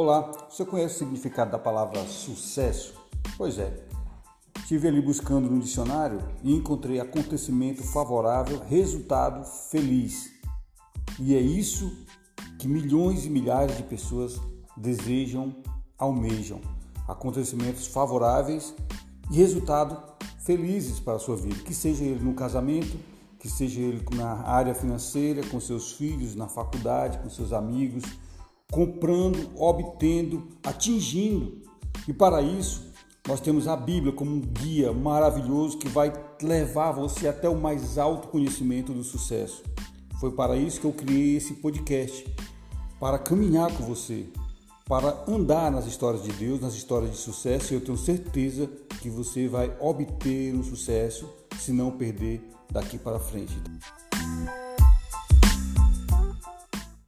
Olá, você conhece o significado da palavra sucesso? Pois é, estive ali buscando no dicionário e encontrei acontecimento favorável, resultado feliz. E é isso que milhões e milhares de pessoas desejam, almejam. Acontecimentos favoráveis e resultado felizes para a sua vida, que seja ele no casamento, que seja ele na área financeira, com seus filhos, na faculdade, com seus amigos, comprando, obtendo, atingindo. E para isso, nós temos a Bíblia como um guia maravilhoso que vai levar você até o mais alto conhecimento do sucesso. Foi para isso que eu criei esse podcast, para caminhar com você, para andar nas histórias de Deus, nas histórias de sucesso, e eu tenho certeza que você vai obter um sucesso se não perder daqui para frente.